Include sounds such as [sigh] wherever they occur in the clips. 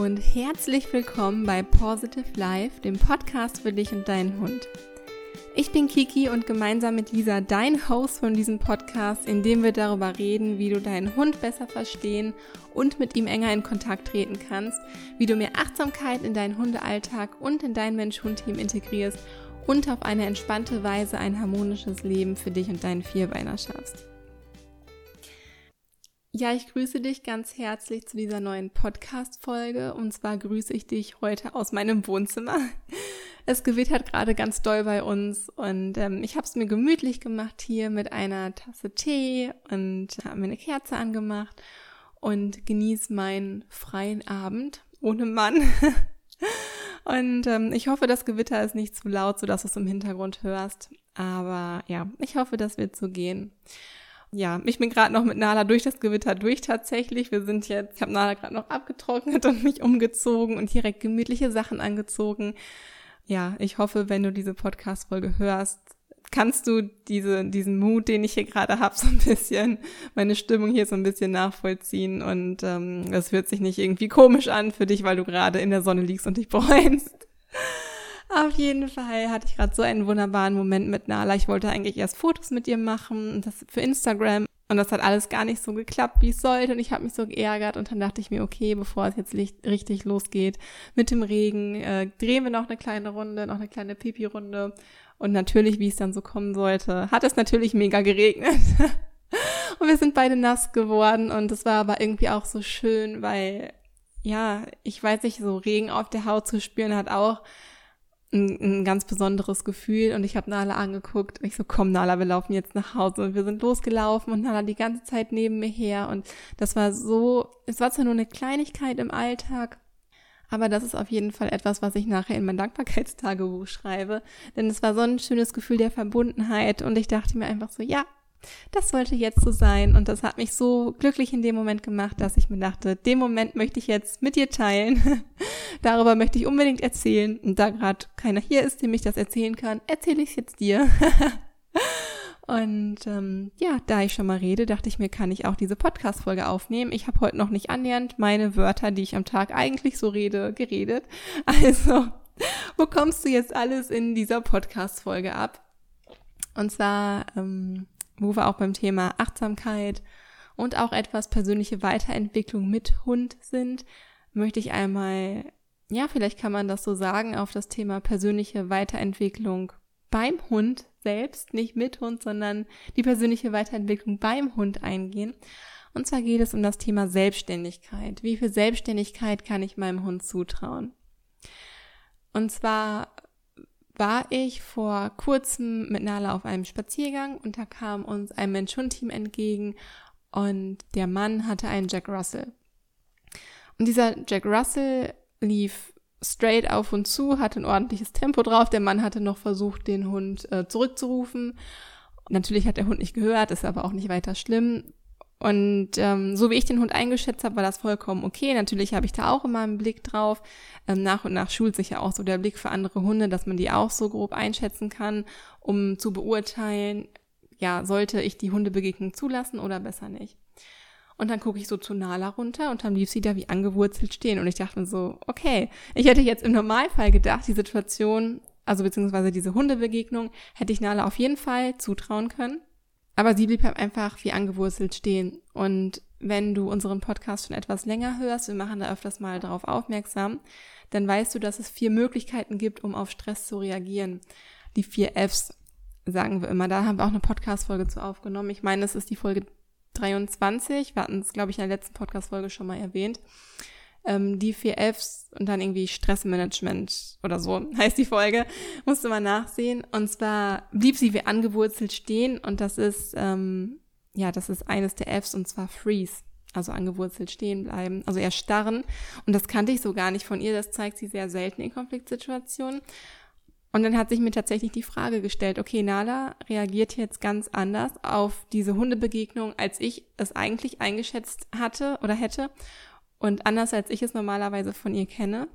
und herzlich willkommen bei Positive Life, dem Podcast für dich und deinen Hund. Ich bin Kiki und gemeinsam mit Lisa dein Host von diesem Podcast, in dem wir darüber reden, wie du deinen Hund besser verstehen und mit ihm enger in Kontakt treten kannst, wie du mehr Achtsamkeit in deinen Hundealltag und in dein Mensch-Hund-Team integrierst und auf eine entspannte Weise ein harmonisches Leben für dich und deinen Vierbeiner schaffst. Ja, ich grüße dich ganz herzlich zu dieser neuen Podcast-Folge. Und zwar grüße ich dich heute aus meinem Wohnzimmer. Es gewittert gerade ganz doll bei uns und ähm, ich habe es mir gemütlich gemacht hier mit einer Tasse Tee und habe mir eine Kerze angemacht und genieße meinen freien Abend ohne Mann. [laughs] und ähm, ich hoffe, das Gewitter ist nicht zu laut, sodass du es im Hintergrund hörst. Aber ja, ich hoffe, das wird so gehen ja, ich bin gerade noch mit Nala durch das Gewitter durch tatsächlich. Wir sind jetzt, ich habe Nala gerade noch abgetrocknet und mich umgezogen und direkt gemütliche Sachen angezogen. Ja, ich hoffe, wenn du diese Podcast-Folge hörst, kannst du diese, diesen Mut, den ich hier gerade habe, [laughs] so ein bisschen, meine Stimmung hier so ein bisschen nachvollziehen. Und ähm, das hört sich nicht irgendwie komisch an für dich, weil du gerade in der Sonne liegst und dich [laughs] bräunst. Auf jeden Fall hatte ich gerade so einen wunderbaren Moment mit Nala. Ich wollte eigentlich erst Fotos mit ihr machen, das für Instagram. Und das hat alles gar nicht so geklappt, wie es sollte. Und ich habe mich so geärgert. Und dann dachte ich mir, okay, bevor es jetzt richtig losgeht mit dem Regen, äh, drehen wir noch eine kleine Runde, noch eine kleine Pipi-Runde. Und natürlich, wie es dann so kommen sollte, hat es natürlich mega geregnet. [laughs] und wir sind beide nass geworden. Und es war aber irgendwie auch so schön, weil, ja, ich weiß nicht, so Regen auf der Haut zu spüren hat auch ein, ein ganz besonderes Gefühl. Und ich habe Nala angeguckt und ich so, komm Nala, wir laufen jetzt nach Hause. Und wir sind losgelaufen und Nala die ganze Zeit neben mir her. Und das war so, es war zwar nur eine Kleinigkeit im Alltag, aber das ist auf jeden Fall etwas, was ich nachher in mein Dankbarkeitstagebuch schreibe, denn es war so ein schönes Gefühl der Verbundenheit. Und ich dachte mir einfach so, ja, das sollte jetzt so sein. Und das hat mich so glücklich in dem Moment gemacht, dass ich mir dachte, den Moment möchte ich jetzt mit dir teilen. [laughs] Darüber möchte ich unbedingt erzählen. Und da gerade keiner hier ist, dem ich das erzählen kann, erzähle ich es jetzt dir. [laughs] Und ähm, ja, da ich schon mal rede, dachte ich mir, kann ich auch diese Podcast-Folge aufnehmen. Ich habe heute noch nicht annähernd meine Wörter, die ich am Tag eigentlich so rede, geredet. [laughs] Also, wo kommst du jetzt alles in dieser Podcast-Folge ab? Und zwar ähm, wo wir auch beim Thema Achtsamkeit und auch etwas persönliche Weiterentwicklung mit Hund sind, möchte ich einmal, ja, vielleicht kann man das so sagen, auf das Thema persönliche Weiterentwicklung beim Hund selbst, nicht mit Hund, sondern die persönliche Weiterentwicklung beim Hund eingehen. Und zwar geht es um das Thema Selbstständigkeit. Wie viel Selbstständigkeit kann ich meinem Hund zutrauen? Und zwar war ich vor kurzem mit Nala auf einem Spaziergang und da kam uns ein Mensch-Hund-Team entgegen und der Mann hatte einen Jack Russell. Und dieser Jack Russell lief straight auf und zu, hatte ein ordentliches Tempo drauf. Der Mann hatte noch versucht, den Hund äh, zurückzurufen. Natürlich hat der Hund nicht gehört, ist aber auch nicht weiter schlimm. Und ähm, so wie ich den Hund eingeschätzt habe, war das vollkommen okay. Natürlich habe ich da auch immer einen Blick drauf. Ähm, nach und nach schult sich ja auch so der Blick für andere Hunde, dass man die auch so grob einschätzen kann, um zu beurteilen, ja, sollte ich die Hundebegegnung zulassen oder besser nicht. Und dann gucke ich so zu Nala runter und dann lief sie da wie angewurzelt stehen. Und ich dachte so, okay, ich hätte jetzt im Normalfall gedacht, die Situation, also beziehungsweise diese Hundebegegnung, hätte ich Nala auf jeden Fall zutrauen können. Aber sie blieb halt einfach wie angewurzelt stehen. Und wenn du unseren Podcast schon etwas länger hörst, wir machen da öfters mal darauf aufmerksam, dann weißt du, dass es vier Möglichkeiten gibt, um auf Stress zu reagieren. Die vier Fs, sagen wir immer. Da haben wir auch eine Podcast-Folge zu aufgenommen. Ich meine, es ist die Folge 23. Wir hatten es, glaube ich, in der letzten Podcast-Folge schon mal erwähnt ähm, die vier Fs und dann irgendwie Stressmanagement oder so [laughs] heißt die Folge, musste man nachsehen. Und zwar blieb sie wie angewurzelt stehen und das ist, ähm, ja, das ist eines der Fs und zwar Freeze. Also angewurzelt stehen bleiben, also eher starren. Und das kannte ich so gar nicht von ihr. Das zeigt sie sehr selten in Konfliktsituationen. Und dann hat sich mir tatsächlich die Frage gestellt, okay, Nala reagiert jetzt ganz anders auf diese Hundebegegnung, als ich es eigentlich eingeschätzt hatte oder hätte und anders als ich es normalerweise von ihr kenne.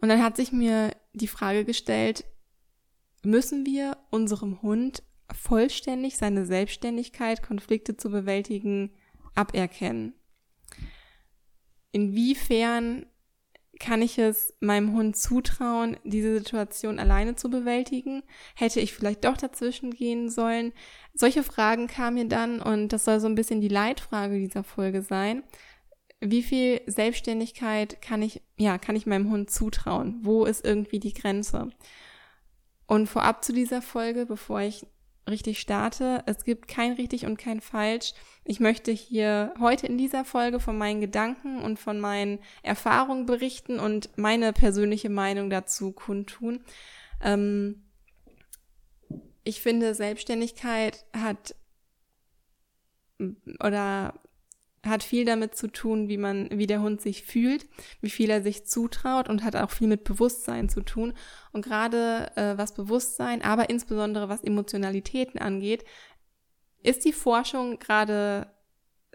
Und dann hat sich mir die Frage gestellt, müssen wir unserem Hund vollständig seine Selbstständigkeit, Konflikte zu bewältigen, aberkennen? inwiefern kann ich es meinem Hund zutrauen, diese Situation alleine zu bewältigen? Hätte ich vielleicht doch dazwischen gehen sollen? Solche Fragen kamen mir dann und das soll so ein bisschen die Leitfrage dieser Folge sein. Wie viel Selbstständigkeit kann ich, ja, kann ich meinem Hund zutrauen? Wo ist irgendwie die Grenze? Und vorab zu dieser Folge, bevor ich richtig starte. Es gibt kein richtig und kein falsch. Ich möchte hier heute in dieser Folge von meinen Gedanken und von meinen Erfahrungen berichten und meine persönliche Meinung dazu kundtun. Ähm, ich finde, Selbstständigkeit hat oder hat viel damit zu tun, wie man, wie der Hund sich fühlt, wie viel er sich zutraut und hat auch viel mit Bewusstsein zu tun. Und gerade äh, was Bewusstsein, aber insbesondere was Emotionalitäten angeht, ist die Forschung gerade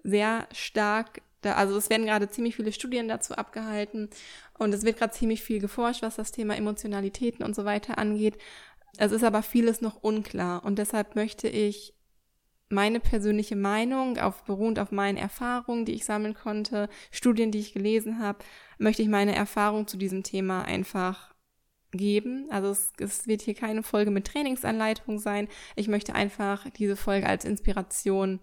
sehr stark da, also es werden gerade ziemlich viele Studien dazu abgehalten und es wird gerade ziemlich viel geforscht, was das Thema Emotionalitäten und so weiter angeht. Es ist aber vieles noch unklar und deshalb möchte ich meine persönliche Meinung, auf, beruhend auf meinen Erfahrungen, die ich sammeln konnte, Studien, die ich gelesen habe, möchte ich meine Erfahrung zu diesem Thema einfach geben. Also es, es wird hier keine Folge mit Trainingsanleitung sein. Ich möchte einfach diese Folge als Inspiration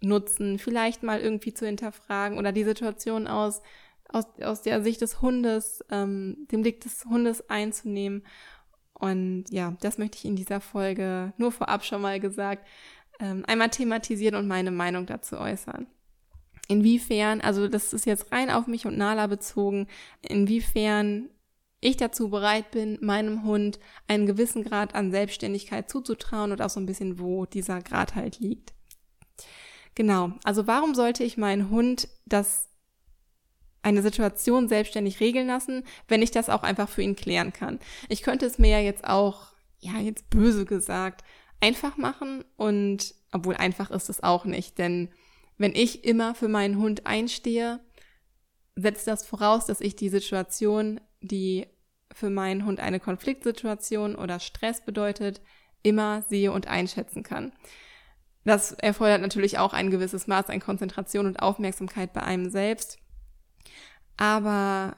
nutzen, vielleicht mal irgendwie zu hinterfragen oder die Situation aus, aus, aus der Sicht des Hundes, ähm, dem Blick des Hundes einzunehmen. Und ja, das möchte ich in dieser Folge nur vorab schon mal gesagt ähm, einmal thematisieren und meine Meinung dazu äußern. Inwiefern, also das ist jetzt rein auf mich und Nala bezogen, inwiefern ich dazu bereit bin, meinem Hund einen gewissen Grad an Selbstständigkeit zuzutrauen und auch so ein bisschen, wo dieser Grad halt liegt. Genau, also warum sollte ich meinen Hund das eine Situation selbstständig regeln lassen, wenn ich das auch einfach für ihn klären kann? Ich könnte es mir ja jetzt auch, ja, jetzt böse gesagt, einfach machen und obwohl einfach ist es auch nicht, denn wenn ich immer für meinen Hund einstehe, setzt das voraus, dass ich die Situation, die für meinen Hund eine Konfliktsituation oder Stress bedeutet, immer sehe und einschätzen kann. Das erfordert natürlich auch ein gewisses Maß an Konzentration und Aufmerksamkeit bei einem selbst. Aber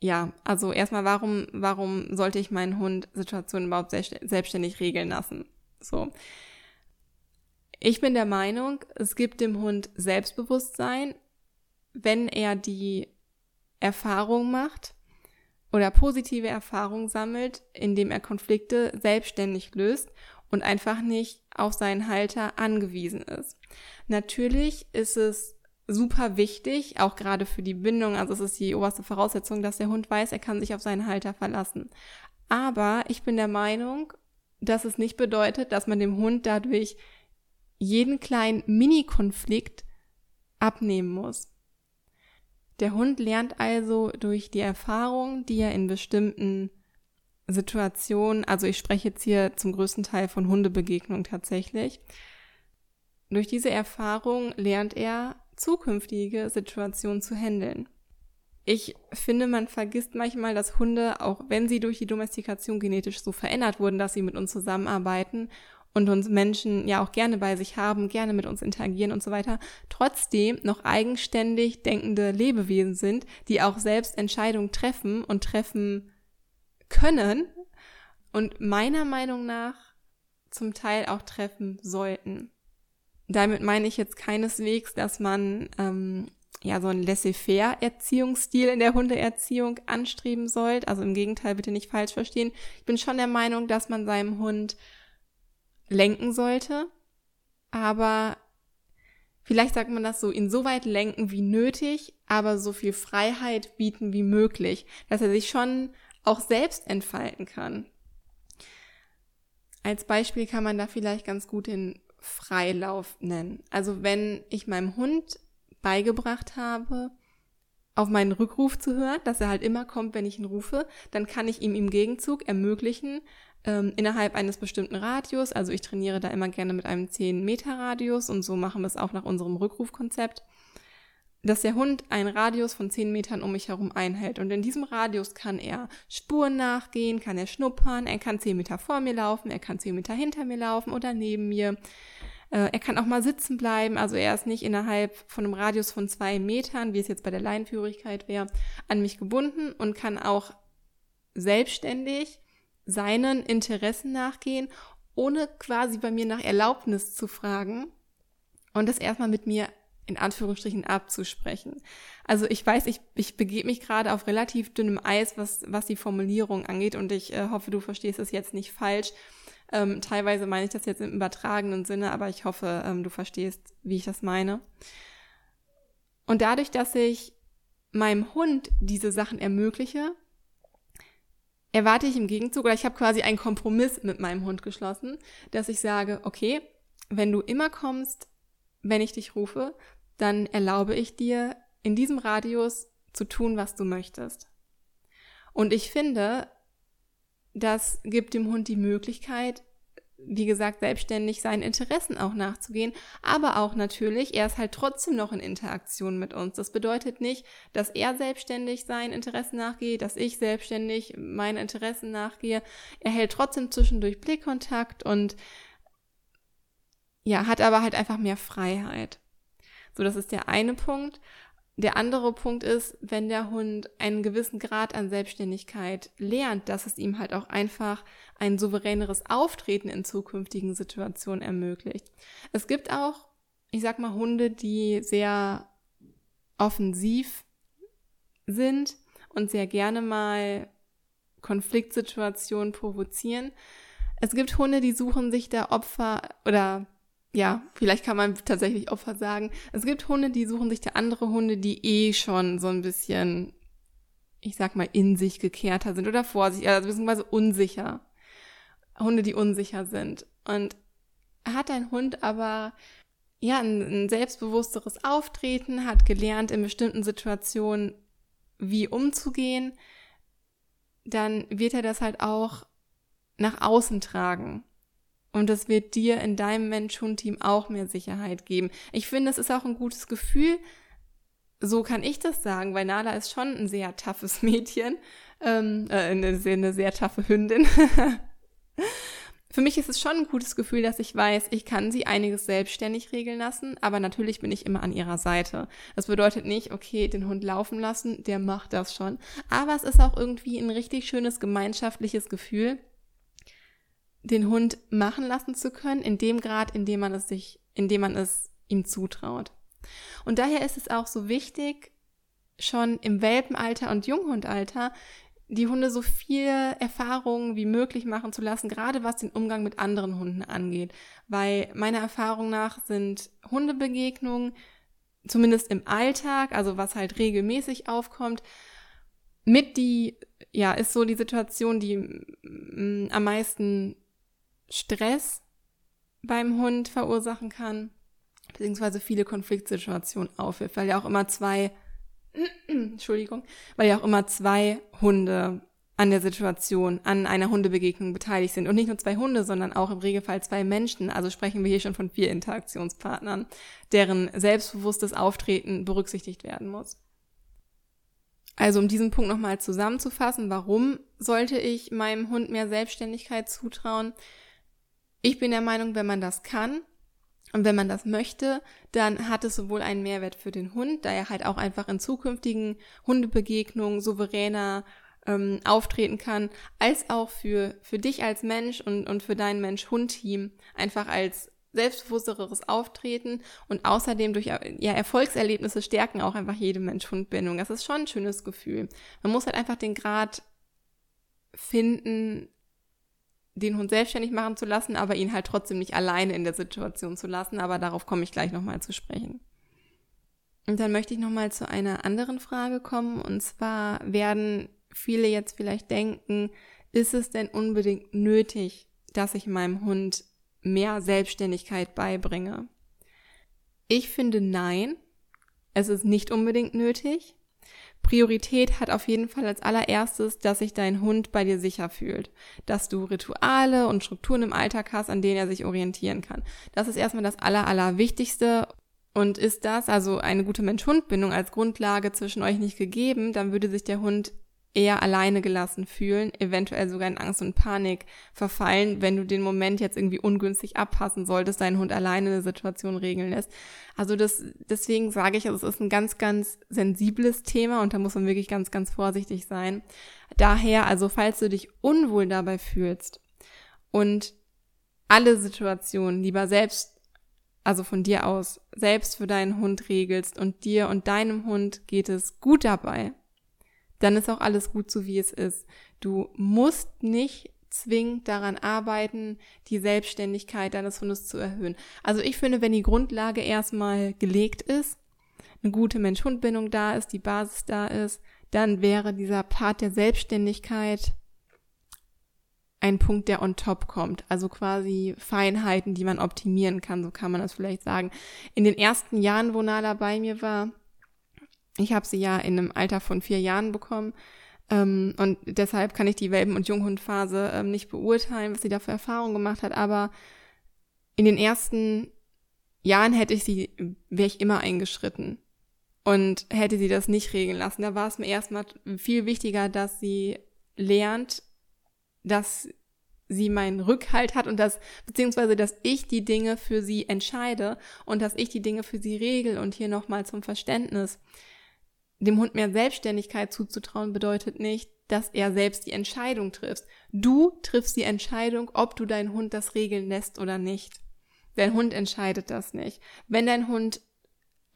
ja, also erstmal, warum, warum sollte ich meinen Hund Situationen überhaupt selbstständig regeln lassen? So. Ich bin der Meinung, es gibt dem Hund Selbstbewusstsein, wenn er die Erfahrung macht oder positive Erfahrungen sammelt, indem er Konflikte selbstständig löst und einfach nicht auf seinen Halter angewiesen ist. Natürlich ist es super wichtig, auch gerade für die Bindung, also es ist die oberste Voraussetzung, dass der Hund weiß, er kann sich auf seinen Halter verlassen. Aber ich bin der Meinung, dass es nicht bedeutet, dass man dem Hund dadurch jeden kleinen Mini-Konflikt abnehmen muss. Der Hund lernt also durch die Erfahrung, die er in bestimmten Situationen, also ich spreche jetzt hier zum größten Teil von Hundebegegnungen tatsächlich, durch diese Erfahrung lernt er zukünftige Situationen zu handeln. Ich finde, man vergisst manchmal, dass Hunde, auch wenn sie durch die Domestikation genetisch so verändert wurden, dass sie mit uns zusammenarbeiten und uns Menschen ja auch gerne bei sich haben, gerne mit uns interagieren und so weiter, trotzdem noch eigenständig denkende Lebewesen sind, die auch selbst Entscheidungen treffen und treffen können und meiner Meinung nach zum Teil auch treffen sollten. Damit meine ich jetzt keineswegs, dass man ähm, ja so ein laissez-faire-Erziehungsstil in der Hundeerziehung anstreben sollt. Also im Gegenteil, bitte nicht falsch verstehen. Ich bin schon der Meinung, dass man seinem Hund lenken sollte, aber vielleicht sagt man das so, insoweit lenken wie nötig, aber so viel Freiheit bieten wie möglich, dass er sich schon auch selbst entfalten kann. Als Beispiel kann man da vielleicht ganz gut den Freilauf nennen. Also wenn ich meinem Hund beigebracht habe, auf meinen Rückruf zu hören, dass er halt immer kommt, wenn ich ihn rufe, dann kann ich ihm im Gegenzug ermöglichen, ähm, innerhalb eines bestimmten Radius, also ich trainiere da immer gerne mit einem 10 Meter Radius und so machen wir es auch nach unserem Rückrufkonzept, dass der Hund einen Radius von 10 Metern um mich herum einhält. Und in diesem Radius kann er Spuren nachgehen, kann er schnuppern, er kann 10 Meter vor mir laufen, er kann 10 Meter hinter mir laufen oder neben mir. Äh, er kann auch mal sitzen bleiben, also er ist nicht innerhalb von einem Radius von zwei Metern, wie es jetzt bei der Leinführigkeit wäre, an mich gebunden und kann auch selbstständig seinen Interessen nachgehen, ohne quasi bei mir nach Erlaubnis zu fragen und das erstmal mit mir in Anführungsstrichen abzusprechen. Also ich weiß, ich, ich begebe mich gerade auf relativ dünnem Eis, was, was die Formulierung angeht und ich äh, hoffe, du verstehst es jetzt nicht falsch. Ähm, teilweise meine ich das jetzt im übertragenen Sinne, aber ich hoffe, ähm, du verstehst, wie ich das meine. Und dadurch, dass ich meinem Hund diese Sachen ermögliche, erwarte ich im Gegenzug, oder ich habe quasi einen Kompromiss mit meinem Hund geschlossen, dass ich sage, okay, wenn du immer kommst, wenn ich dich rufe, dann erlaube ich dir, in diesem Radius zu tun, was du möchtest. Und ich finde, das gibt dem Hund die Möglichkeit, wie gesagt, selbstständig seinen Interessen auch nachzugehen, aber auch natürlich, er ist halt trotzdem noch in Interaktion mit uns. Das bedeutet nicht, dass er selbstständig seinen Interessen nachgeht, dass ich selbstständig meinen Interessen nachgehe. Er hält trotzdem zwischendurch Blickkontakt und ja, hat aber halt einfach mehr Freiheit. So, das ist der eine Punkt. Der andere Punkt ist, wenn der Hund einen gewissen Grad an Selbstständigkeit lernt, dass es ihm halt auch einfach ein souveräneres Auftreten in zukünftigen Situationen ermöglicht. Es gibt auch, ich sag mal, Hunde, die sehr offensiv sind und sehr gerne mal Konfliktsituationen provozieren. Es gibt Hunde, die suchen sich da Opfer oder ja, vielleicht kann man tatsächlich Opfer sagen. Es gibt Hunde, die suchen sich der andere Hunde, die eh schon so ein bisschen, ich sag mal, in sich gekehrter sind oder vorsichtig, also beziehungsweise unsicher. Hunde, die unsicher sind. Und hat ein Hund aber ja ein, ein selbstbewussteres Auftreten, hat gelernt, in bestimmten Situationen wie umzugehen, dann wird er das halt auch nach außen tragen. Und das wird dir in deinem Mensch-Hund-Team auch mehr Sicherheit geben. Ich finde, es ist auch ein gutes Gefühl. So kann ich das sagen, weil Nala ist schon ein sehr toughes [laughs] Mädchen. Ähm, äh, eine, sehr, eine sehr taffe Hündin. [laughs] Für mich ist es schon ein gutes Gefühl, dass ich weiß, ich kann sie einiges selbstständig regeln lassen, aber natürlich bin ich immer an ihrer Seite. Das bedeutet nicht, okay, den Hund laufen lassen, der macht das schon. Aber es ist auch irgendwie ein richtig schönes gemeinschaftliches Gefühl, den Hund machen lassen zu können, in dem Grad, in dem man es sich, in dem man es ihm zutraut. Und daher ist es auch so wichtig, schon im Welpenalter und Junghundalter die Hunde so viel Erfahrungen wie möglich machen zu lassen, gerade was den Umgang mit anderen Hunden angeht. Weil meiner Erfahrung nach sind Hundebegegnungen, zumindest im Alltag, also was halt regelmäßig aufkommt, mit die, ja, ist so die Situation, die mm, am meisten Stress beim Hund verursachen kann, beziehungsweise viele Konfliktsituationen aufwirft, weil ja auch immer zwei, [clears throat] Entschuldigung, weil ja auch immer zwei Hunde an der Situation, an einer Hundebegegnung beteiligt sind. Und nicht nur zwei Hunde, sondern auch im Regelfall zwei Menschen. Also sprechen wir hier schon von vier Interaktionspartnern, deren selbstbewusstes Auftreten berücksichtigt werden muss. Also um diesen Punkt nochmal zusammenzufassen, warum sollte ich meinem Hund mehr Selbstständigkeit zutrauen? Ich bin der Meinung, wenn man das kann und wenn man das möchte, dann hat es sowohl einen Mehrwert für den Hund, da er halt auch einfach in zukünftigen Hundebegegnungen souveräner ähm, auftreten kann, als auch für, für dich als Mensch und, und für dein Mensch-Hund-Team einfach als selbstbewussteres Auftreten und außerdem durch ja, Erfolgserlebnisse stärken auch einfach jede Mensch-Hund-Bindung. Das ist schon ein schönes Gefühl. Man muss halt einfach den Grad finden, den Hund selbstständig machen zu lassen, aber ihn halt trotzdem nicht alleine in der Situation zu lassen. Aber darauf komme ich gleich nochmal zu sprechen. Und dann möchte ich nochmal zu einer anderen Frage kommen. Und zwar werden viele jetzt vielleicht denken, ist es denn unbedingt nötig, dass ich meinem Hund mehr Selbstständigkeit beibringe? Ich finde nein, es ist nicht unbedingt nötig. Priorität hat auf jeden Fall als allererstes, dass sich dein Hund bei dir sicher fühlt, dass du Rituale und Strukturen im Alltag hast, an denen er sich orientieren kann. Das ist erstmal das aller, allerwichtigste. Und ist das also eine gute Mensch-Hund-Bindung als Grundlage zwischen euch nicht gegeben, dann würde sich der Hund eher alleine gelassen fühlen, eventuell sogar in Angst und Panik verfallen, wenn du den Moment jetzt irgendwie ungünstig abpassen solltest, deinen Hund alleine eine Situation regeln lässt. Also das, deswegen sage ich, also es ist ein ganz, ganz sensibles Thema und da muss man wirklich ganz, ganz vorsichtig sein. Daher, also falls du dich unwohl dabei fühlst und alle Situationen lieber selbst, also von dir aus, selbst für deinen Hund regelst und dir und deinem Hund geht es gut dabei, dann ist auch alles gut so, wie es ist. Du musst nicht zwingend daran arbeiten, die Selbstständigkeit deines Hundes zu erhöhen. Also ich finde, wenn die Grundlage erstmal gelegt ist, eine gute Mensch-Hund-Bindung da ist, die Basis da ist, dann wäre dieser Part der Selbstständigkeit ein Punkt, der on top kommt. Also quasi Feinheiten, die man optimieren kann, so kann man das vielleicht sagen. In den ersten Jahren, wo Nala bei mir war, ich habe sie ja in einem Alter von vier Jahren bekommen. Ähm, und deshalb kann ich die Welpen- und Junghundphase ähm, nicht beurteilen, was sie da für Erfahrungen gemacht hat. Aber in den ersten Jahren hätte ich sie, wäre ich immer eingeschritten. Und hätte sie das nicht regeln lassen. Da war es mir erstmal viel wichtiger, dass sie lernt, dass sie meinen Rückhalt hat und dass, beziehungsweise, dass ich die Dinge für sie entscheide und dass ich die Dinge für sie regel und hier nochmal zum Verständnis dem Hund mehr Selbstständigkeit zuzutrauen bedeutet nicht, dass er selbst die Entscheidung trifft. Du triffst die Entscheidung, ob du deinen Hund das regeln lässt oder nicht. Dein Hund entscheidet das nicht. Wenn dein Hund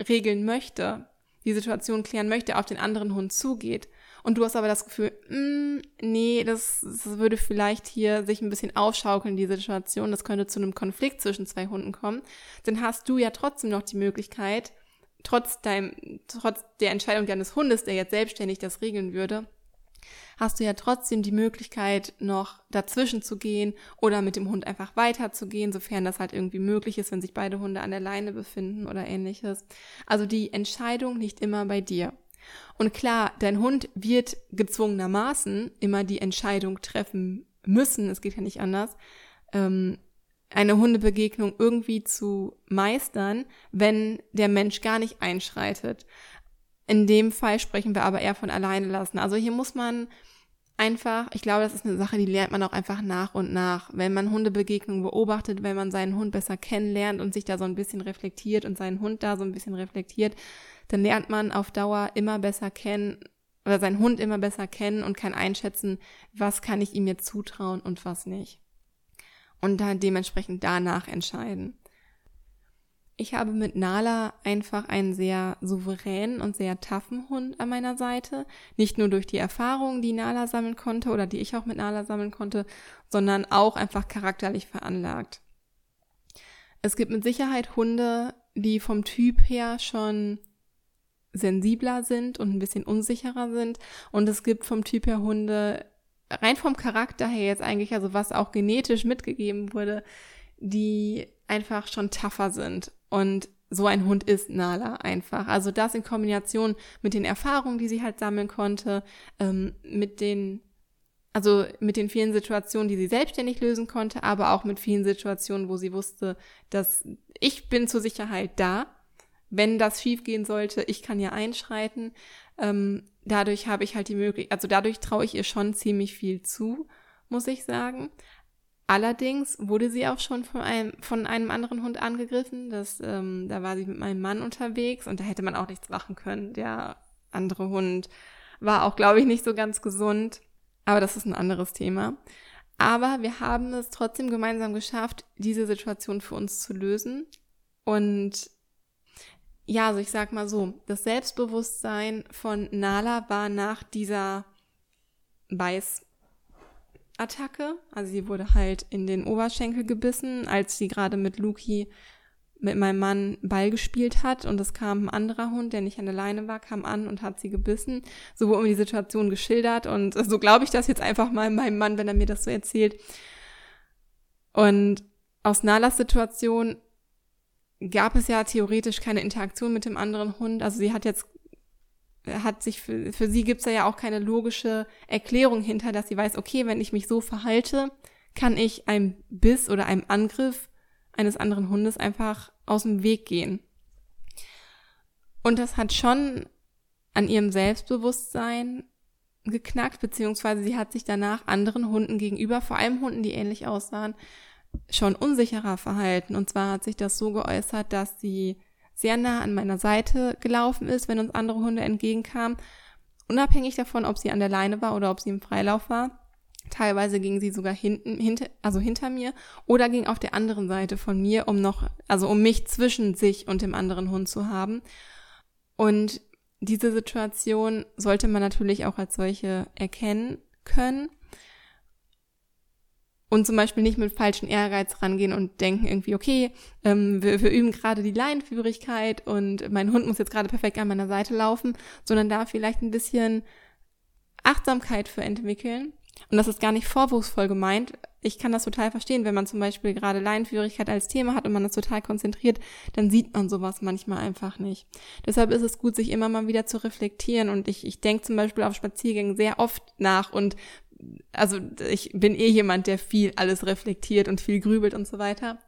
regeln möchte, die Situation klären möchte, auf den anderen Hund zugeht und du hast aber das Gefühl, mm, nee, das, das würde vielleicht hier sich ein bisschen aufschaukeln, die Situation, das könnte zu einem Konflikt zwischen zwei Hunden kommen, dann hast du ja trotzdem noch die Möglichkeit, trotz deinem, trotz der Entscheidung deines Hundes, der jetzt selbstständig das regeln würde, hast du ja trotzdem die Möglichkeit, noch dazwischen zu gehen oder mit dem Hund einfach weiterzugehen, sofern das halt irgendwie möglich ist, wenn sich beide Hunde an der Leine befinden oder ähnliches. Also die Entscheidung liegt immer bei dir. Und klar, dein Hund wird gezwungenermaßen immer die Entscheidung treffen müssen, es geht ja nicht anders, ähm, eine Hundebegegnung irgendwie zu meistern, wenn der Mensch gar nicht einschreitet. In dem Fall sprechen wir aber eher von alleine lassen. Also hier muss man einfach, ich glaube, das ist eine Sache, die lernt man auch einfach nach und nach. Wenn man Hundebegegnungen beobachtet, wenn man seinen Hund besser kennenlernt und sich da so ein bisschen reflektiert und seinen Hund da so ein bisschen reflektiert, dann lernt man auf Dauer immer besser kennen oder seinen Hund immer besser kennen und kann einschätzen, was kann ich ihm jetzt zutrauen und was nicht und dann dementsprechend danach entscheiden. Ich habe mit Nala einfach einen sehr souveränen und sehr taffen Hund an meiner Seite. Nicht nur durch die Erfahrungen, die Nala sammeln konnte oder die ich auch mit Nala sammeln konnte, sondern auch einfach charakterlich veranlagt. Es gibt mit Sicherheit Hunde, die vom Typ her schon sensibler sind und ein bisschen unsicherer sind. Und es gibt vom Typ her Hunde, rein vom Charakter her jetzt eigentlich, also was auch genetisch mitgegeben wurde, die einfach schon tougher sind. Und so ein Hund ist Nala einfach. Also das in Kombination mit den Erfahrungen, die sie halt sammeln konnte, ähm, mit den, also mit den vielen Situationen, die sie selbstständig lösen konnte, aber auch mit vielen Situationen, wo sie wusste, dass ich bin zur Sicherheit da. Wenn das schiefgehen sollte, ich kann ja einschreiten. Ähm, dadurch habe ich halt die Möglichkeit, also dadurch traue ich ihr schon ziemlich viel zu, muss ich sagen. Allerdings wurde sie auch schon von einem, von einem anderen Hund angegriffen. Das, ähm, da war sie mit meinem Mann unterwegs und da hätte man auch nichts machen können. Der andere Hund war auch, glaube ich, nicht so ganz gesund. Aber das ist ein anderes Thema. Aber wir haben es trotzdem gemeinsam geschafft, diese Situation für uns zu lösen. Und ja, also ich sag mal so, das Selbstbewusstsein von Nala war nach dieser Beißattacke, also sie wurde halt in den Oberschenkel gebissen, als sie gerade mit Luki mit meinem Mann Ball gespielt hat und es kam ein anderer Hund, der nicht an der Leine war, kam an und hat sie gebissen. So wurde mir die Situation geschildert und so glaube ich das jetzt einfach mal meinem Mann, wenn er mir das so erzählt. Und aus Nalas Situation gab es ja theoretisch keine Interaktion mit dem anderen Hund. Also sie hat jetzt, hat sich, für, für sie gibt's ja auch keine logische Erklärung hinter, dass sie weiß, okay, wenn ich mich so verhalte, kann ich einem Biss oder einem Angriff eines anderen Hundes einfach aus dem Weg gehen. Und das hat schon an ihrem Selbstbewusstsein geknackt, beziehungsweise sie hat sich danach anderen Hunden gegenüber, vor allem Hunden, die ähnlich aussahen, schon unsicherer verhalten. Und zwar hat sich das so geäußert, dass sie sehr nah an meiner Seite gelaufen ist, wenn uns andere Hunde entgegenkamen, unabhängig davon, ob sie an der Leine war oder ob sie im Freilauf war. Teilweise ging sie sogar hinten, hinter, also hinter mir oder ging auf der anderen Seite von mir, um noch, also um mich zwischen sich und dem anderen Hund zu haben. Und diese Situation sollte man natürlich auch als solche erkennen können und zum Beispiel nicht mit falschen Ehrgeiz rangehen und denken irgendwie, okay, ähm, wir, wir üben gerade die Leinenführigkeit und mein Hund muss jetzt gerade perfekt an meiner Seite laufen, sondern da vielleicht ein bisschen Achtsamkeit für entwickeln. Und das ist gar nicht vorwurfsvoll gemeint. Ich kann das total verstehen, wenn man zum Beispiel gerade Leinenführigkeit als Thema hat und man ist total konzentriert, dann sieht man sowas manchmal einfach nicht. Deshalb ist es gut, sich immer mal wieder zu reflektieren. Und ich, ich denke zum Beispiel auf Spaziergängen sehr oft nach und also ich bin eh jemand, der viel alles reflektiert und viel grübelt und so weiter.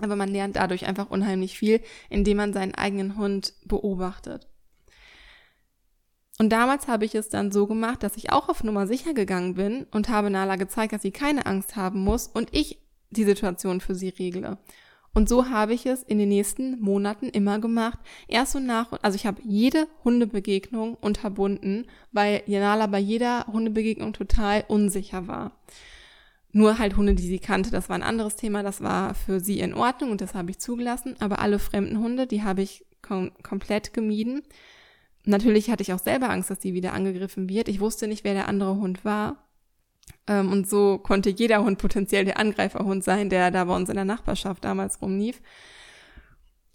Aber man lernt dadurch einfach unheimlich viel, indem man seinen eigenen Hund beobachtet. Und damals habe ich es dann so gemacht, dass ich auch auf Nummer sicher gegangen bin und habe Nala gezeigt, dass sie keine Angst haben muss und ich die Situation für sie regle. Und so habe ich es in den nächsten Monaten immer gemacht. Erst und nach, also ich habe jede Hundebegegnung unterbunden, weil Janala bei jeder Hundebegegnung total unsicher war. Nur halt Hunde, die sie kannte, das war ein anderes Thema, das war für sie in Ordnung und das habe ich zugelassen. Aber alle fremden Hunde, die habe ich kom komplett gemieden. Natürlich hatte ich auch selber Angst, dass sie wieder angegriffen wird. Ich wusste nicht, wer der andere Hund war. Ähm, und so konnte jeder Hund potenziell der Angreiferhund sein, der da bei uns in der Nachbarschaft damals rumlief.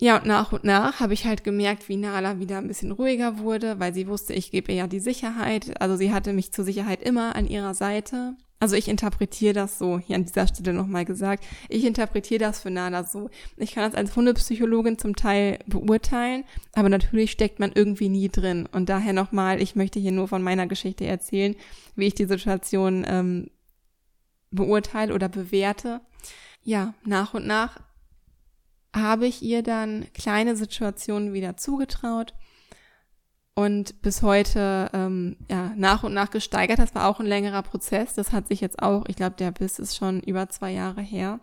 Ja, und nach und nach habe ich halt gemerkt, wie Nala wieder ein bisschen ruhiger wurde, weil sie wusste, ich gebe ihr ja die Sicherheit. Also sie hatte mich zur Sicherheit immer an ihrer Seite. Also ich interpretiere das so, hier an dieser Stelle nochmal gesagt, ich interpretiere das für Nala so. Ich kann das als Hundepsychologin zum Teil beurteilen, aber natürlich steckt man irgendwie nie drin. Und daher nochmal, ich möchte hier nur von meiner Geschichte erzählen, wie ich die Situation ähm, beurteile oder bewerte. Ja, nach und nach habe ich ihr dann kleine Situationen wieder zugetraut und bis heute ähm, ja, nach und nach gesteigert. Das war auch ein längerer Prozess. Das hat sich jetzt auch, ich glaube, der Biss ist schon über zwei Jahre her,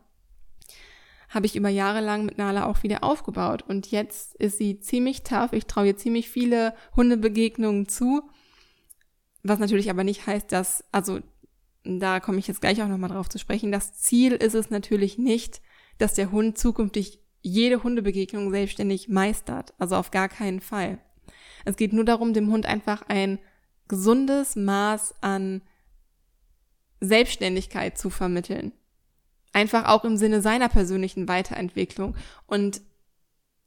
habe ich über Jahre lang mit Nala auch wieder aufgebaut. Und jetzt ist sie ziemlich tough. Ich traue ihr ziemlich viele Hundebegegnungen zu. Was natürlich aber nicht heißt, dass, also da komme ich jetzt gleich auch nochmal drauf zu sprechen, das Ziel ist es natürlich nicht, dass der Hund zukünftig jede Hundebegegnung selbstständig meistert. Also auf gar keinen Fall. Es geht nur darum, dem Hund einfach ein gesundes Maß an Selbstständigkeit zu vermitteln. Einfach auch im Sinne seiner persönlichen Weiterentwicklung. Und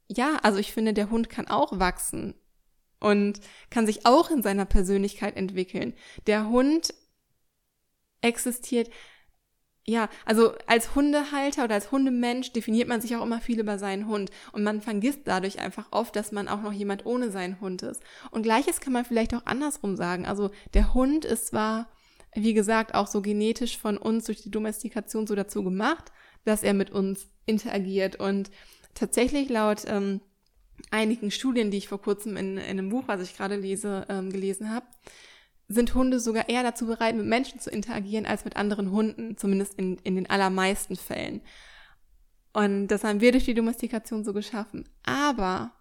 ja, also ich finde, der Hund kann auch wachsen und kann sich auch in seiner Persönlichkeit entwickeln. Der Hund existiert ja, also als Hundehalter oder als Hundemensch definiert man sich auch immer viel über seinen Hund und man vergisst dadurch einfach oft, dass man auch noch jemand ohne seinen Hund ist. Und gleiches kann man vielleicht auch andersrum sagen. Also der Hund ist zwar, wie gesagt, auch so genetisch von uns durch die Domestikation so dazu gemacht, dass er mit uns interagiert und tatsächlich laut ähm, einigen Studien, die ich vor kurzem in, in einem Buch, was ich gerade lese, ähm, gelesen habe, sind Hunde sogar eher dazu bereit, mit Menschen zu interagieren als mit anderen Hunden, zumindest in, in den allermeisten Fällen. Und das haben wir durch die Domestikation so geschaffen. Aber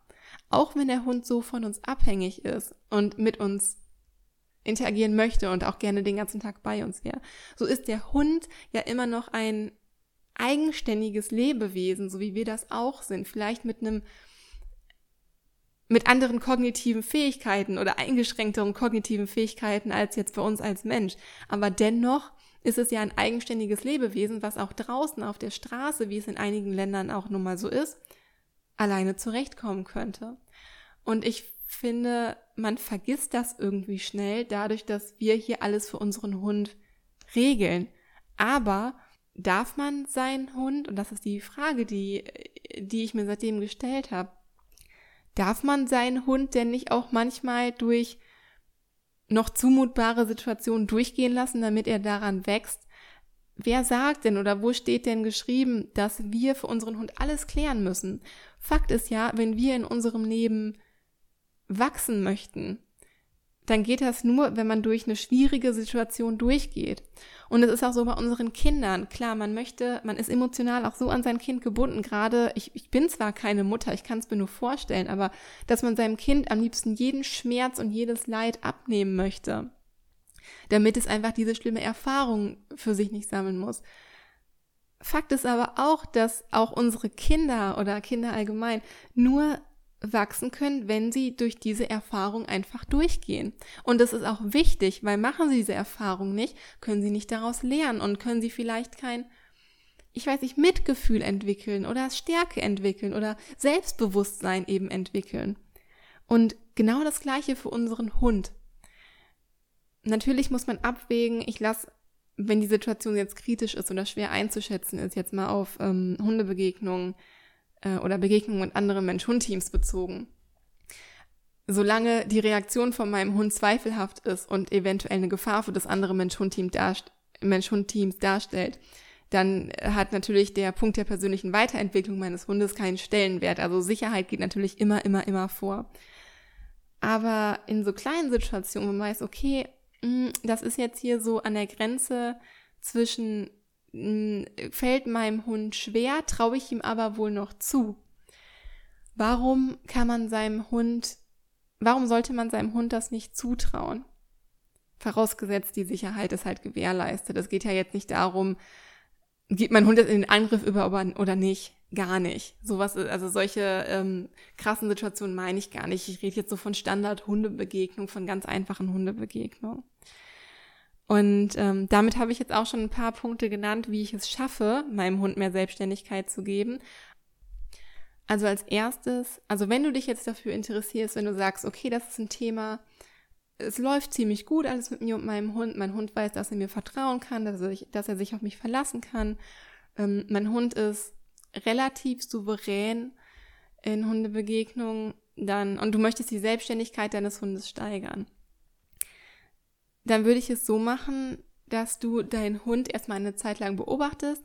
auch wenn der Hund so von uns abhängig ist und mit uns interagieren möchte und auch gerne den ganzen Tag bei uns wäre, so ist der Hund ja immer noch ein eigenständiges Lebewesen, so wie wir das auch sind. Vielleicht mit einem mit anderen kognitiven Fähigkeiten oder eingeschränkteren kognitiven Fähigkeiten als jetzt bei uns als Mensch. Aber dennoch ist es ja ein eigenständiges Lebewesen, was auch draußen auf der Straße, wie es in einigen Ländern auch nun mal so ist, alleine zurechtkommen könnte. Und ich finde, man vergisst das irgendwie schnell, dadurch, dass wir hier alles für unseren Hund regeln. Aber darf man seinen Hund, und das ist die Frage, die, die ich mir seitdem gestellt habe, Darf man seinen Hund denn nicht auch manchmal durch noch zumutbare Situationen durchgehen lassen, damit er daran wächst? Wer sagt denn oder wo steht denn geschrieben, dass wir für unseren Hund alles klären müssen? Fakt ist ja, wenn wir in unserem Leben wachsen möchten, dann geht das nur, wenn man durch eine schwierige Situation durchgeht. Und es ist auch so bei unseren Kindern. Klar, man möchte, man ist emotional auch so an sein Kind gebunden. Gerade, ich, ich bin zwar keine Mutter, ich kann es mir nur vorstellen, aber dass man seinem Kind am liebsten jeden Schmerz und jedes Leid abnehmen möchte, damit es einfach diese schlimme Erfahrung für sich nicht sammeln muss. Fakt ist aber auch, dass auch unsere Kinder oder Kinder allgemein nur wachsen können, wenn sie durch diese Erfahrung einfach durchgehen. Und das ist auch wichtig, weil machen sie diese Erfahrung nicht, können sie nicht daraus lernen und können sie vielleicht kein, ich weiß nicht, Mitgefühl entwickeln oder Stärke entwickeln oder Selbstbewusstsein eben entwickeln. Und genau das gleiche für unseren Hund. Natürlich muss man abwägen, ich lasse, wenn die Situation jetzt kritisch ist oder schwer einzuschätzen ist, jetzt mal auf ähm, Hundebegegnungen, äh, oder Begegnungen mit anderen Mensch-Hund-Teams bezogen. Solange die Reaktion von meinem Hund zweifelhaft ist und eventuell eine Gefahr für das andere Mensch-Hund-Team darst Mensch-Hund-Teams darstellt, dann hat natürlich der Punkt der persönlichen Weiterentwicklung meines Hundes keinen Stellenwert. Also Sicherheit geht natürlich immer, immer, immer vor. Aber in so kleinen Situationen, wo man weiß, okay, hm, das ist jetzt hier so an der Grenze zwischen fällt meinem Hund schwer, traue ich ihm aber wohl noch zu. Warum kann man seinem Hund, warum sollte man seinem Hund das nicht zutrauen? Vorausgesetzt, die Sicherheit ist halt gewährleistet. Es geht ja jetzt nicht darum, geht mein Hund jetzt in den Angriff über oder nicht. Gar nicht. Sowas, also solche ähm, krassen Situationen meine ich gar nicht. Ich rede jetzt so von Standard-Hundebegegnung, von ganz einfachen Hundebegegnungen. Und ähm, damit habe ich jetzt auch schon ein paar Punkte genannt, wie ich es schaffe, meinem Hund mehr Selbstständigkeit zu geben. Also als erstes, also wenn du dich jetzt dafür interessierst, wenn du sagst, okay, das ist ein Thema, es läuft ziemlich gut alles mit mir und meinem Hund, mein Hund weiß, dass er mir vertrauen kann, dass er, sich, dass er sich auf mich verlassen kann. Ähm, mein Hund ist relativ souverän in Hundebegegnungen, dann, und du möchtest die Selbstständigkeit deines Hundes steigern dann würde ich es so machen, dass du deinen Hund erstmal eine Zeit lang beobachtest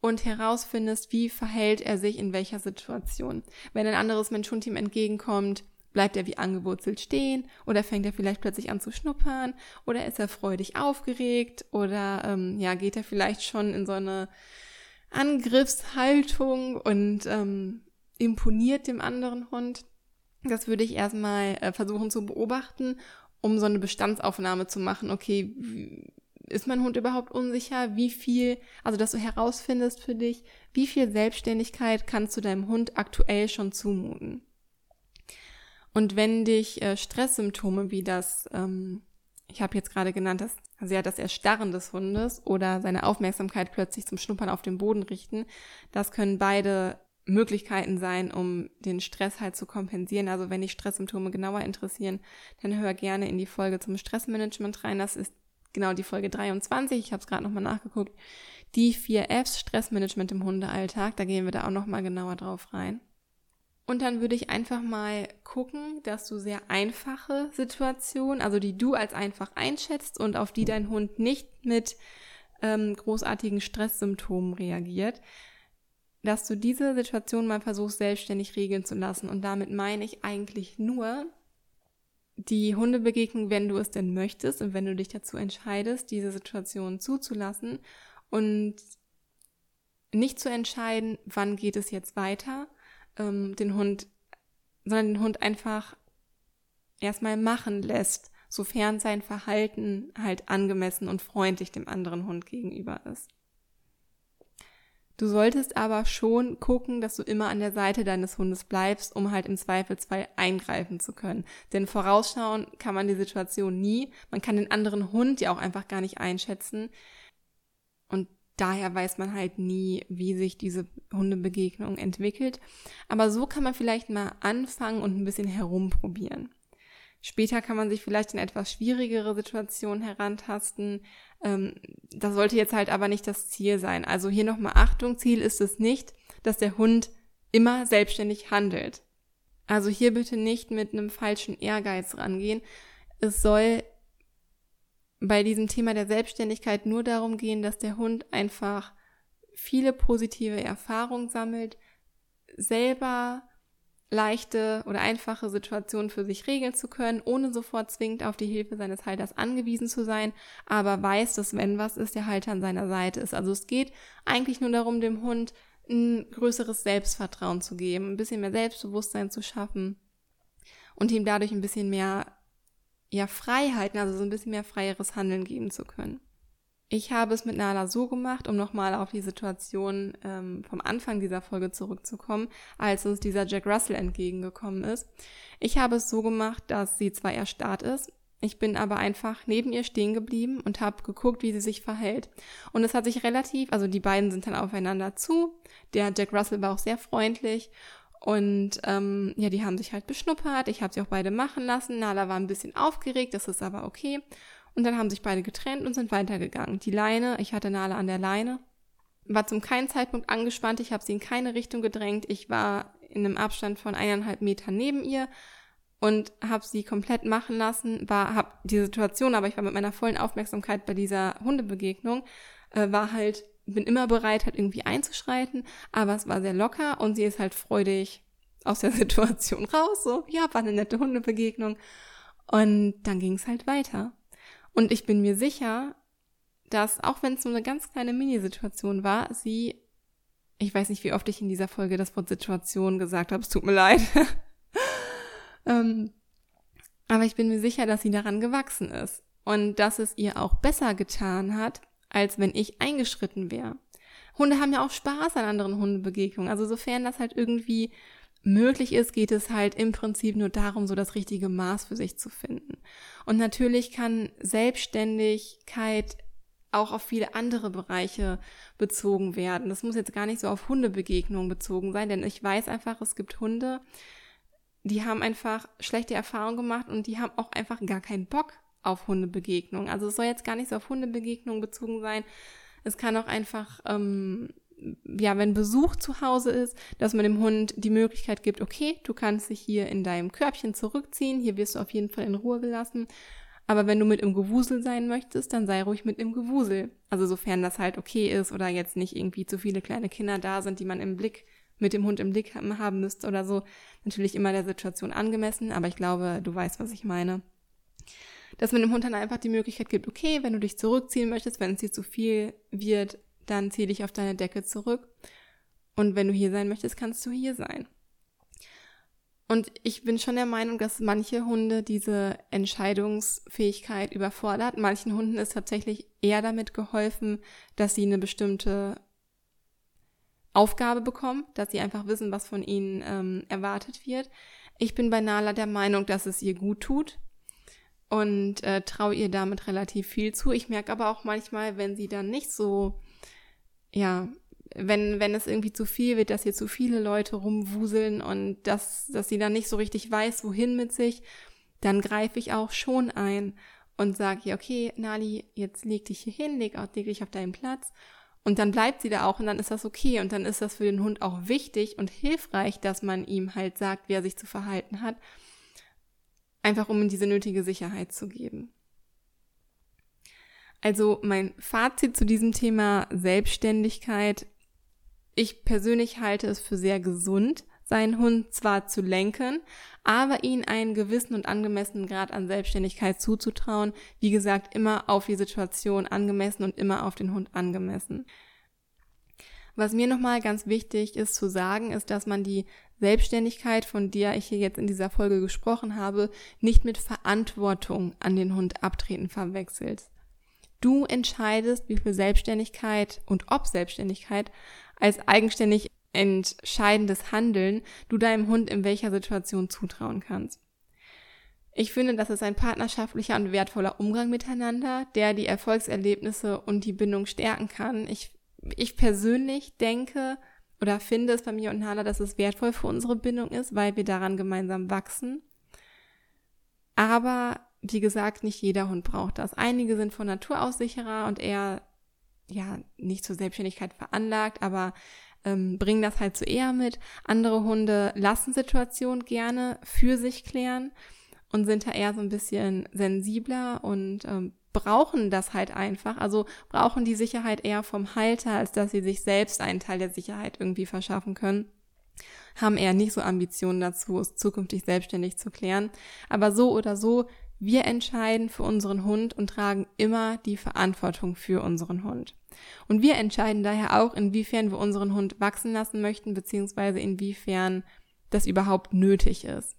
und herausfindest, wie verhält er sich in welcher Situation. Wenn ein anderes Mensch-Hund ihm entgegenkommt, bleibt er wie angewurzelt stehen oder fängt er vielleicht plötzlich an zu schnuppern oder ist er freudig aufgeregt oder ähm, ja geht er vielleicht schon in so eine Angriffshaltung und ähm, imponiert dem anderen Hund. Das würde ich erstmal äh, versuchen zu beobachten um so eine Bestandsaufnahme zu machen. Okay, ist mein Hund überhaupt unsicher? Wie viel, also dass du herausfindest für dich, wie viel Selbstständigkeit kannst du deinem Hund aktuell schon zumuten? Und wenn dich äh, Stresssymptome wie das, ähm, ich habe jetzt gerade genannt, das, also ja, das Erstarren des Hundes oder seine Aufmerksamkeit plötzlich zum Schnuppern auf den Boden richten, das können beide Möglichkeiten sein, um den Stress halt zu kompensieren. Also wenn dich Stresssymptome genauer interessieren, dann hör gerne in die Folge zum Stressmanagement rein. Das ist genau die Folge 23. Ich habe es gerade nochmal nachgeguckt. Die vier Fs Stressmanagement im Hundealltag. Da gehen wir da auch nochmal genauer drauf rein. Und dann würde ich einfach mal gucken, dass du sehr einfache Situationen, also die du als einfach einschätzt und auf die dein Hund nicht mit ähm, großartigen Stresssymptomen reagiert, dass du diese Situation mal versuchst, selbstständig regeln zu lassen. Und damit meine ich eigentlich nur die Hundebegegnung, wenn du es denn möchtest und wenn du dich dazu entscheidest, diese Situation zuzulassen und nicht zu entscheiden, wann geht es jetzt weiter, ähm, den Hund, sondern den Hund einfach erstmal machen lässt, sofern sein Verhalten halt angemessen und freundlich dem anderen Hund gegenüber ist. Du solltest aber schon gucken, dass du immer an der Seite deines Hundes bleibst, um halt im Zweifelsfall eingreifen zu können. Denn vorausschauen kann man die Situation nie. Man kann den anderen Hund ja auch einfach gar nicht einschätzen. Und daher weiß man halt nie, wie sich diese Hundebegegnung entwickelt. Aber so kann man vielleicht mal anfangen und ein bisschen herumprobieren. Später kann man sich vielleicht in etwas schwierigere Situationen herantasten. Ähm, das sollte jetzt halt aber nicht das Ziel sein. Also hier nochmal Achtung, Ziel ist es nicht, dass der Hund immer selbstständig handelt. Also hier bitte nicht mit einem falschen Ehrgeiz rangehen. Es soll bei diesem Thema der Selbstständigkeit nur darum gehen, dass der Hund einfach viele positive Erfahrungen sammelt, selber leichte oder einfache Situationen für sich regeln zu können, ohne sofort zwingend auf die Hilfe seines Halters angewiesen zu sein, aber weiß, dass wenn was ist, der Halter an seiner Seite ist. Also es geht eigentlich nur darum, dem Hund ein größeres Selbstvertrauen zu geben, ein bisschen mehr Selbstbewusstsein zu schaffen und ihm dadurch ein bisschen mehr ja Freiheiten, also so ein bisschen mehr freieres Handeln geben zu können. Ich habe es mit Nala so gemacht, um nochmal auf die Situation ähm, vom Anfang dieser Folge zurückzukommen, als uns dieser Jack Russell entgegengekommen ist. Ich habe es so gemacht, dass sie zwar erstarrt ist, ich bin aber einfach neben ihr stehen geblieben und habe geguckt, wie sie sich verhält. Und es hat sich relativ, also die beiden sind dann aufeinander zu. Der Jack Russell war auch sehr freundlich und ähm, ja, die haben sich halt beschnuppert. Ich habe sie auch beide machen lassen. Nala war ein bisschen aufgeregt, das ist aber okay. Und dann haben sich beide getrennt und sind weitergegangen. Die Leine, ich hatte Nala an der Leine, war zum keinen Zeitpunkt angespannt. Ich habe sie in keine Richtung gedrängt. Ich war in einem Abstand von eineinhalb Metern neben ihr und habe sie komplett machen lassen. War, habe die Situation, aber ich war mit meiner vollen Aufmerksamkeit bei dieser Hundebegegnung, äh, war halt, bin immer bereit, halt irgendwie einzuschreiten, aber es war sehr locker und sie ist halt freudig aus der [laughs] Situation raus. So, ja, war eine nette Hundebegegnung. Und dann ging es halt weiter. Und ich bin mir sicher, dass auch wenn es so eine ganz kleine Minisituation war, sie, ich weiß nicht, wie oft ich in dieser Folge das Wort Situation gesagt habe, es tut mir leid. [laughs] ähm, aber ich bin mir sicher, dass sie daran gewachsen ist und dass es ihr auch besser getan hat, als wenn ich eingeschritten wäre. Hunde haben ja auch Spaß an anderen Hundebegegnungen. Also sofern das halt irgendwie möglich ist, geht es halt im Prinzip nur darum, so das richtige Maß für sich zu finden. Und natürlich kann Selbstständigkeit auch auf viele andere Bereiche bezogen werden. Das muss jetzt gar nicht so auf Hundebegegnungen bezogen sein, denn ich weiß einfach, es gibt Hunde, die haben einfach schlechte Erfahrungen gemacht und die haben auch einfach gar keinen Bock auf Hundebegegnungen. Also es soll jetzt gar nicht so auf Hundebegegnungen bezogen sein. Es kann auch einfach ähm, ja, wenn Besuch zu Hause ist, dass man dem Hund die Möglichkeit gibt, okay, du kannst dich hier in deinem Körbchen zurückziehen, hier wirst du auf jeden Fall in Ruhe gelassen. Aber wenn du mit im Gewusel sein möchtest, dann sei ruhig mit im Gewusel. Also sofern das halt okay ist oder jetzt nicht irgendwie zu viele kleine Kinder da sind, die man im Blick, mit dem Hund im Blick haben müsste oder so. Natürlich immer der Situation angemessen, aber ich glaube, du weißt, was ich meine. Dass man dem Hund dann einfach die Möglichkeit gibt, okay, wenn du dich zurückziehen möchtest, wenn es dir zu viel wird, dann zieh dich auf deine Decke zurück. Und wenn du hier sein möchtest, kannst du hier sein. Und ich bin schon der Meinung, dass manche Hunde diese Entscheidungsfähigkeit überfordert. Manchen Hunden ist tatsächlich eher damit geholfen, dass sie eine bestimmte Aufgabe bekommen, dass sie einfach wissen, was von ihnen ähm, erwartet wird. Ich bin bei Nala der Meinung, dass es ihr gut tut und äh, traue ihr damit relativ viel zu. Ich merke aber auch manchmal, wenn sie dann nicht so ja, wenn, wenn es irgendwie zu viel wird, dass hier zu viele Leute rumwuseln und dass, dass sie dann nicht so richtig weiß, wohin mit sich, dann greife ich auch schon ein und sage ihr, okay, Nali, jetzt leg dich hier hin, leg, leg dich auf deinen Platz. Und dann bleibt sie da auch und dann ist das okay. Und dann ist das für den Hund auch wichtig und hilfreich, dass man ihm halt sagt, wie er sich zu verhalten hat. Einfach um ihm diese nötige Sicherheit zu geben. Also mein Fazit zu diesem Thema Selbstständigkeit. Ich persönlich halte es für sehr gesund, seinen Hund zwar zu lenken, aber ihn einen gewissen und angemessenen Grad an Selbstständigkeit zuzutrauen. Wie gesagt, immer auf die Situation angemessen und immer auf den Hund angemessen. Was mir nochmal ganz wichtig ist zu sagen, ist, dass man die Selbstständigkeit, von der ich hier jetzt in dieser Folge gesprochen habe, nicht mit Verantwortung an den Hund abtreten verwechselt. Du entscheidest, wie viel Selbstständigkeit und ob Selbstständigkeit als eigenständig entscheidendes Handeln du deinem Hund in welcher Situation zutrauen kannst. Ich finde, das ist ein partnerschaftlicher und wertvoller Umgang miteinander, der die Erfolgserlebnisse und die Bindung stärken kann. Ich, ich persönlich denke oder finde es bei mir und Nala, dass es wertvoll für unsere Bindung ist, weil wir daran gemeinsam wachsen. Aber wie gesagt, nicht jeder Hund braucht das. Einige sind von Natur aus sicherer und eher, ja, nicht zur Selbstständigkeit veranlagt, aber ähm, bringen das halt so eher mit. Andere Hunde lassen Situationen gerne für sich klären und sind da eher so ein bisschen sensibler und ähm, brauchen das halt einfach. Also brauchen die Sicherheit eher vom Halter, als dass sie sich selbst einen Teil der Sicherheit irgendwie verschaffen können. haben eher nicht so Ambitionen dazu, es zukünftig selbstständig zu klären. Aber so oder so, wir entscheiden für unseren Hund und tragen immer die Verantwortung für unseren Hund. Und wir entscheiden daher auch, inwiefern wir unseren Hund wachsen lassen möchten, beziehungsweise inwiefern das überhaupt nötig ist.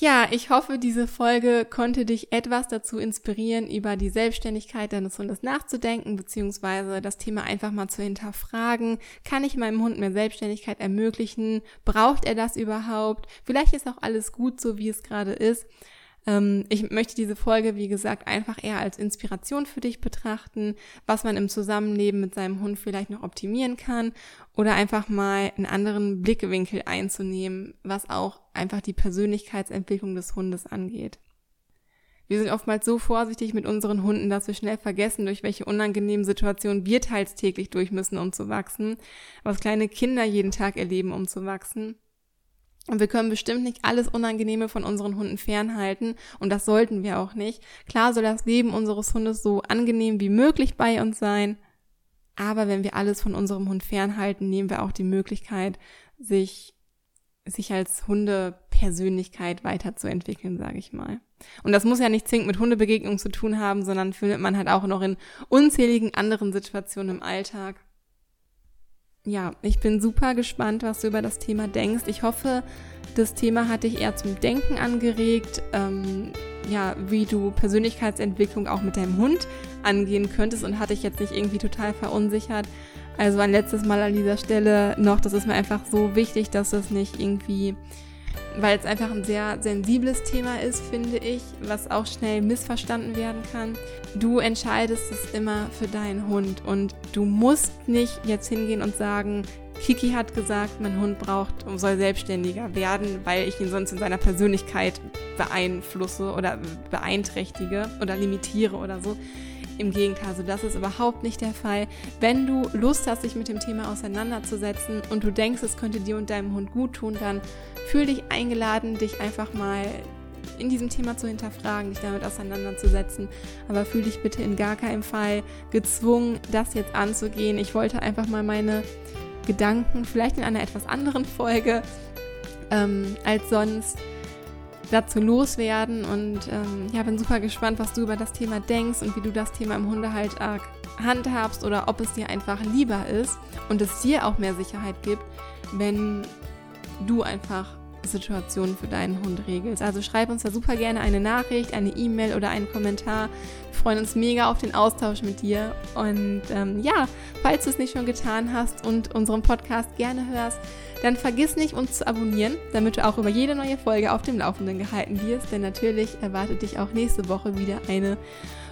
Ja, ich hoffe, diese Folge konnte dich etwas dazu inspirieren, über die Selbstständigkeit deines Hundes nachzudenken, beziehungsweise das Thema einfach mal zu hinterfragen. Kann ich meinem Hund mehr Selbstständigkeit ermöglichen? Braucht er das überhaupt? Vielleicht ist auch alles gut so, wie es gerade ist. Ähm, ich möchte diese Folge, wie gesagt, einfach eher als Inspiration für dich betrachten, was man im Zusammenleben mit seinem Hund vielleicht noch optimieren kann oder einfach mal einen anderen Blickwinkel einzunehmen, was auch einfach die Persönlichkeitsentwicklung des Hundes angeht. Wir sind oftmals so vorsichtig mit unseren Hunden, dass wir schnell vergessen, durch welche unangenehmen Situationen wir teils täglich durch müssen, um zu wachsen, was kleine Kinder jeden Tag erleben, um zu wachsen. Und wir können bestimmt nicht alles Unangenehme von unseren Hunden fernhalten und das sollten wir auch nicht. Klar soll das Leben unseres Hundes so angenehm wie möglich bei uns sein, aber wenn wir alles von unserem Hund fernhalten, nehmen wir auch die Möglichkeit, sich sich als Hundepersönlichkeit weiterzuentwickeln, sage ich mal. Und das muss ja nicht zwingend mit Hundebegegnungen zu tun haben, sondern findet man halt auch noch in unzähligen anderen Situationen im Alltag ja, ich bin super gespannt, was du über das Thema denkst. Ich hoffe, das Thema hat dich eher zum Denken angeregt, ähm, ja, wie du Persönlichkeitsentwicklung auch mit deinem Hund angehen könntest und hat dich jetzt nicht irgendwie total verunsichert. Also ein letztes Mal an dieser Stelle noch, das ist mir einfach so wichtig, dass es nicht irgendwie weil es einfach ein sehr sensibles Thema ist, finde ich, was auch schnell missverstanden werden kann. Du entscheidest es immer für deinen Hund und du musst nicht jetzt hingehen und sagen, Kiki hat gesagt, mein Hund braucht, soll selbstständiger werden, weil ich ihn sonst in seiner Persönlichkeit beeinflusse oder beeinträchtige oder limitiere oder so. Im Gegenteil, also das ist überhaupt nicht der Fall. Wenn du Lust hast, dich mit dem Thema auseinanderzusetzen und du denkst, es könnte dir und deinem Hund gut tun, dann fühl dich eingeladen, dich einfach mal in diesem Thema zu hinterfragen, dich damit auseinanderzusetzen. Aber fühl dich bitte in gar keinem Fall gezwungen, das jetzt anzugehen. Ich wollte einfach mal meine Gedanken, vielleicht in einer etwas anderen Folge ähm, als sonst, dazu loswerden. Und ähm, ja, bin super gespannt, was du über das Thema denkst und wie du das Thema im Hundehalterg handhabst oder ob es dir einfach lieber ist und es dir auch mehr Sicherheit gibt, wenn du einfach Situationen für deinen Hund regelst. Also schreib uns da super gerne eine Nachricht, eine E-Mail oder einen Kommentar. Wir freuen uns mega auf den Austausch mit dir. Und ähm, ja, falls du es nicht schon getan hast und unseren Podcast gerne hörst, dann vergiss nicht, uns zu abonnieren, damit du auch über jede neue Folge auf dem Laufenden gehalten wirst. Denn natürlich erwartet dich auch nächste Woche wieder eine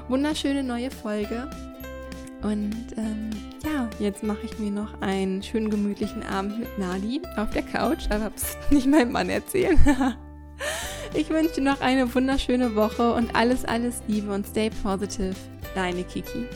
wunderschöne neue Folge. Und ähm, ja, jetzt mache ich mir noch einen schönen gemütlichen Abend mit Nadi auf der Couch, aber pst, [laughs] nicht meinem Mann erzählen. [laughs] ich wünsche dir noch eine wunderschöne Woche und alles, alles Liebe und stay positive. Deine Kiki.